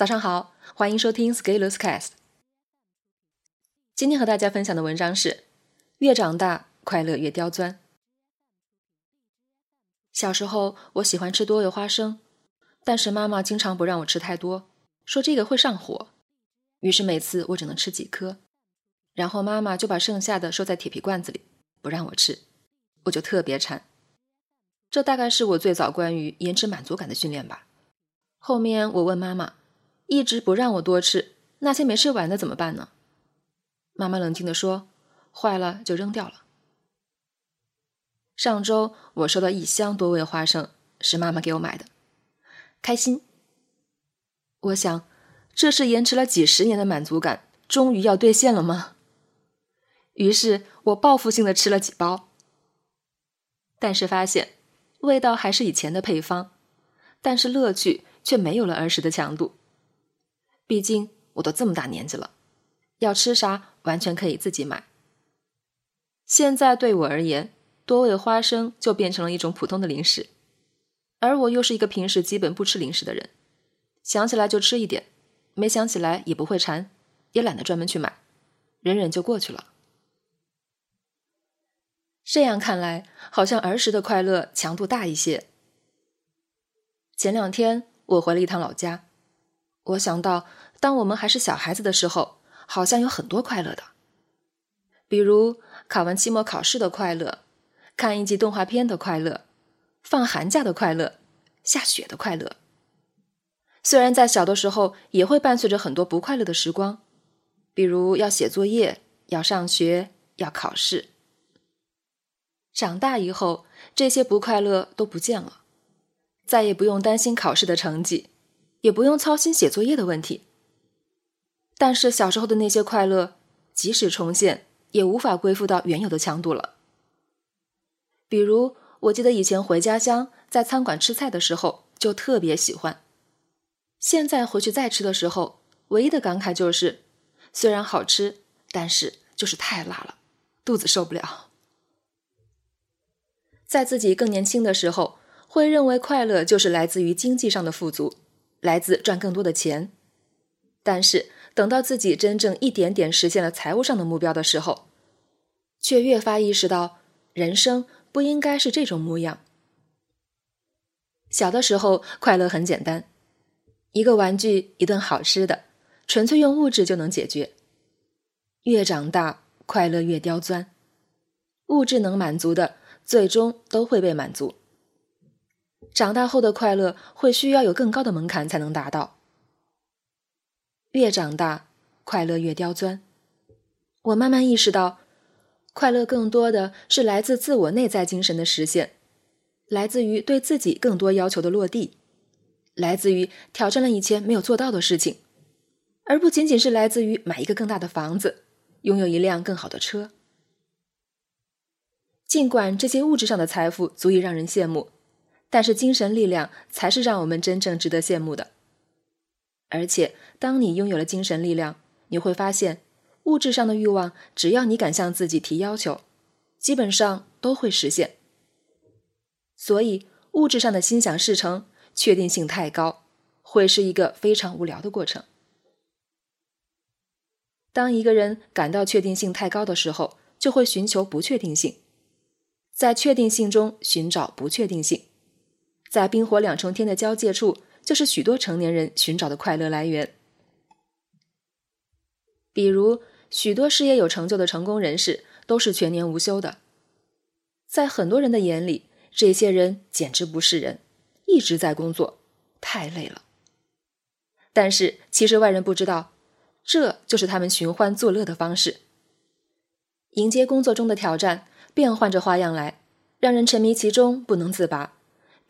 早上好，欢迎收听 Scaleless Cast。今天和大家分享的文章是：越长大，快乐越刁钻。小时候，我喜欢吃多味花生，但是妈妈经常不让我吃太多，说这个会上火。于是每次我只能吃几颗，然后妈妈就把剩下的收在铁皮罐子里，不让我吃，我就特别馋。这大概是我最早关于延迟满足感的训练吧。后面我问妈妈。一直不让我多吃那些没吃完的怎么办呢？妈妈冷静地说：“坏了就扔掉了。”上周我收到一箱多味花生，是妈妈给我买的，开心。我想，这是延迟了几十年的满足感，终于要兑现了吗？于是我报复性的吃了几包，但是发现味道还是以前的配方，但是乐趣却没有了儿时的强度。毕竟我都这么大年纪了，要吃啥完全可以自己买。现在对我而言，多味花生就变成了一种普通的零食，而我又是一个平时基本不吃零食的人，想起来就吃一点，没想起来也不会馋，也懒得专门去买，忍忍就过去了。这样看来，好像儿时的快乐强度大一些。前两天我回了一趟老家。我想到，当我们还是小孩子的时候，好像有很多快乐的，比如考完期末考试的快乐，看一集动画片的快乐，放寒假的快乐，下雪的快乐。虽然在小的时候也会伴随着很多不快乐的时光，比如要写作业、要上学、要考试。长大以后，这些不快乐都不见了，再也不用担心考试的成绩。也不用操心写作业的问题，但是小时候的那些快乐，即使重现，也无法恢复到原有的强度了。比如，我记得以前回家乡在餐馆吃菜的时候，就特别喜欢。现在回去再吃的时候，唯一的感慨就是，虽然好吃，但是就是太辣了，肚子受不了。在自己更年轻的时候，会认为快乐就是来自于经济上的富足。来自赚更多的钱，但是等到自己真正一点点实现了财务上的目标的时候，却越发意识到人生不应该是这种模样。小的时候快乐很简单，一个玩具，一顿好吃的，纯粹用物质就能解决。越长大，快乐越刁钻，物质能满足的，最终都会被满足。长大后的快乐会需要有更高的门槛才能达到。越长大，快乐越刁钻。我慢慢意识到，快乐更多的是来自自我内在精神的实现，来自于对自己更多要求的落地，来自于挑战了以前没有做到的事情，而不仅仅是来自于买一个更大的房子，拥有一辆更好的车。尽管这些物质上的财富足以让人羡慕。但是精神力量才是让我们真正值得羡慕的。而且，当你拥有了精神力量，你会发现，物质上的欲望，只要你敢向自己提要求，基本上都会实现。所以，物质上的心想事成，确定性太高，会是一个非常无聊的过程。当一个人感到确定性太高的时候，就会寻求不确定性，在确定性中寻找不确定性。在冰火两重天的交界处，就是许多成年人寻找的快乐来源。比如，许多事业有成就的成功人士都是全年无休的。在很多人的眼里，这些人简直不是人，一直在工作，太累了。但是，其实外人不知道，这就是他们寻欢作乐的方式。迎接工作中的挑战，变换着花样来，让人沉迷其中不能自拔。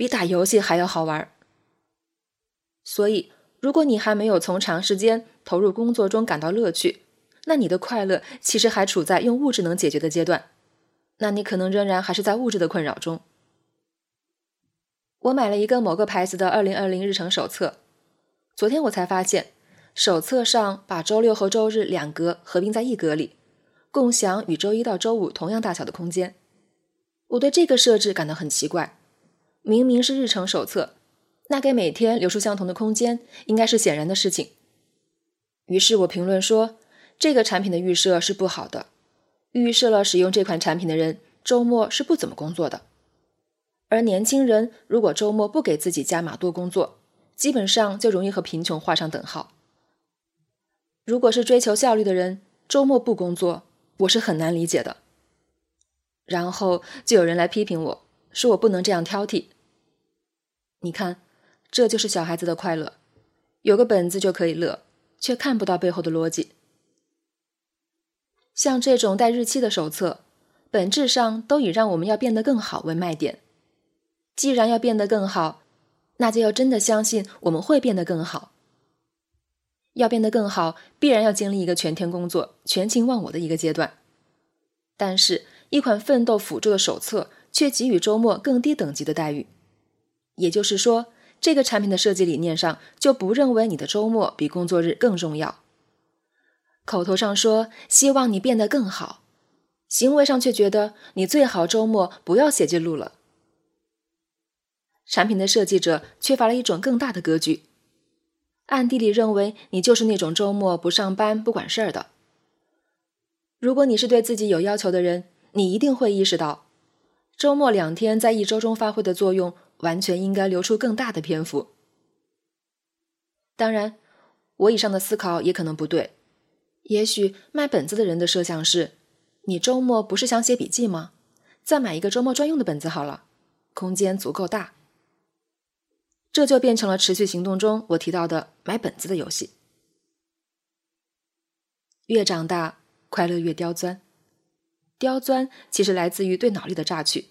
比打游戏还要好玩。所以，如果你还没有从长时间投入工作中感到乐趣，那你的快乐其实还处在用物质能解决的阶段，那你可能仍然还是在物质的困扰中。我买了一个某个牌子的二零二零日程手册，昨天我才发现，手册上把周六和周日两格合并在一格里，共享与周一到周五同样大小的空间。我对这个设置感到很奇怪。明明是日程手册，那给每天留出相同的空间，应该是显然的事情。于是我评论说，这个产品的预设是不好的，预设了使用这款产品的人周末是不怎么工作的，而年轻人如果周末不给自己加码多工作，基本上就容易和贫穷画上等号。如果是追求效率的人，周末不工作，我是很难理解的。然后就有人来批评我说我不能这样挑剔。你看，这就是小孩子的快乐，有个本子就可以乐。却看不到背后的逻辑。像这种带日期的手册，本质上都以让我们要变得更好为卖点。既然要变得更好，那就要真的相信我们会变得更好。要变得更好，必然要经历一个全天工作、全情忘我的一个阶段。但是，一款奋斗辅助的手册却给予周末更低等级的待遇，也就是说。这个产品的设计理念上就不认为你的周末比工作日更重要。口头上说希望你变得更好，行为上却觉得你最好周末不要写记录了。产品的设计者缺乏了一种更大的格局，暗地里认为你就是那种周末不上班不管事儿的。如果你是对自己有要求的人，你一定会意识到，周末两天在一周中发挥的作用。完全应该留出更大的篇幅。当然，我以上的思考也可能不对。也许卖本子的人的设想是：你周末不是想写笔记吗？再买一个周末专用的本子好了，空间足够大。这就变成了持续行动中我提到的买本子的游戏。越长大，快乐越刁钻。刁钻其实来自于对脑力的榨取，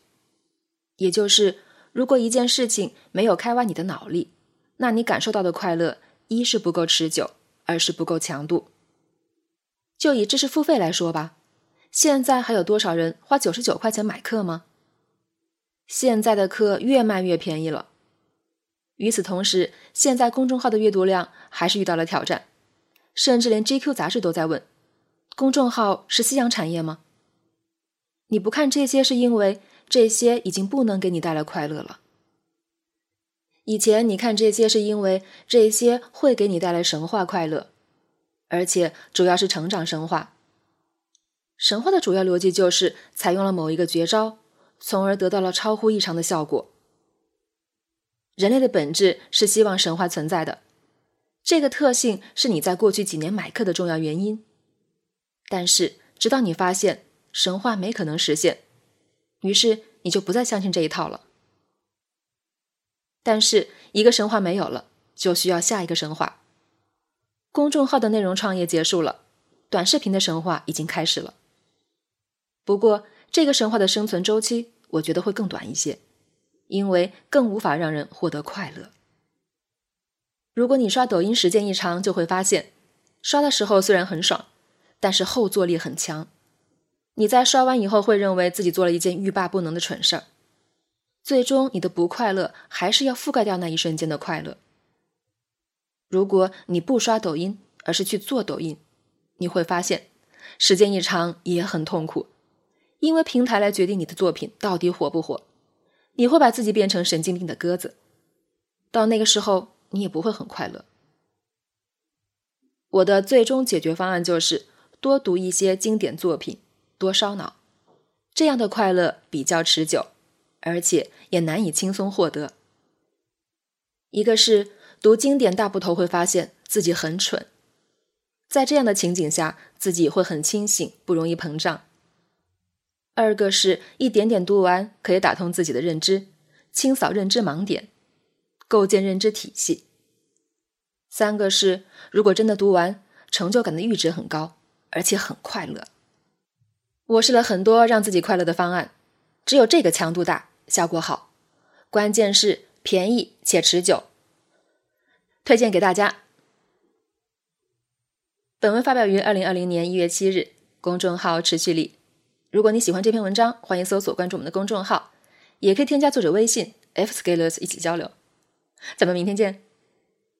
也就是。如果一件事情没有开挖你的脑力，那你感受到的快乐，一是不够持久，二是不够强度。就以知识付费来说吧，现在还有多少人花九十九块钱买课吗？现在的课越卖越便宜了。与此同时，现在公众号的阅读量还是遇到了挑战，甚至连 GQ 杂志都在问：公众号是夕阳产业吗？你不看这些，是因为？这些已经不能给你带来快乐了。以前你看这些是因为这些会给你带来神话快乐，而且主要是成长神话。神话的主要逻辑就是采用了某一个绝招，从而得到了超乎异常的效果。人类的本质是希望神话存在的，这个特性是你在过去几年买课的重要原因。但是直到你发现神话没可能实现。于是你就不再相信这一套了。但是一个神话没有了，就需要下一个神话。公众号的内容创业结束了，短视频的神话已经开始了。不过这个神话的生存周期，我觉得会更短一些，因为更无法让人获得快乐。如果你刷抖音时间一长，就会发现，刷的时候虽然很爽，但是后坐力很强。你在刷完以后会认为自己做了一件欲罢不能的蠢事儿，最终你的不快乐还是要覆盖掉那一瞬间的快乐。如果你不刷抖音，而是去做抖音，你会发现时间一长也很痛苦，因为平台来决定你的作品到底火不火，你会把自己变成神经病的鸽子，到那个时候你也不会很快乐。我的最终解决方案就是多读一些经典作品。多烧脑，这样的快乐比较持久，而且也难以轻松获得。一个是读经典大部头会发现自己很蠢，在这样的情景下，自己会很清醒，不容易膨胀；二个是一点点读完可以打通自己的认知，清扫认知盲点，构建认知体系；三个是如果真的读完，成就感的阈值很高，而且很快乐。我试了很多让自己快乐的方案，只有这个强度大，效果好，关键是便宜且持久。推荐给大家。本文发表于二零二零年一月七日，公众号持续力。如果你喜欢这篇文章，欢迎搜索关注我们的公众号，也可以添加作者微信 f scalers 一起交流。咱们明天见。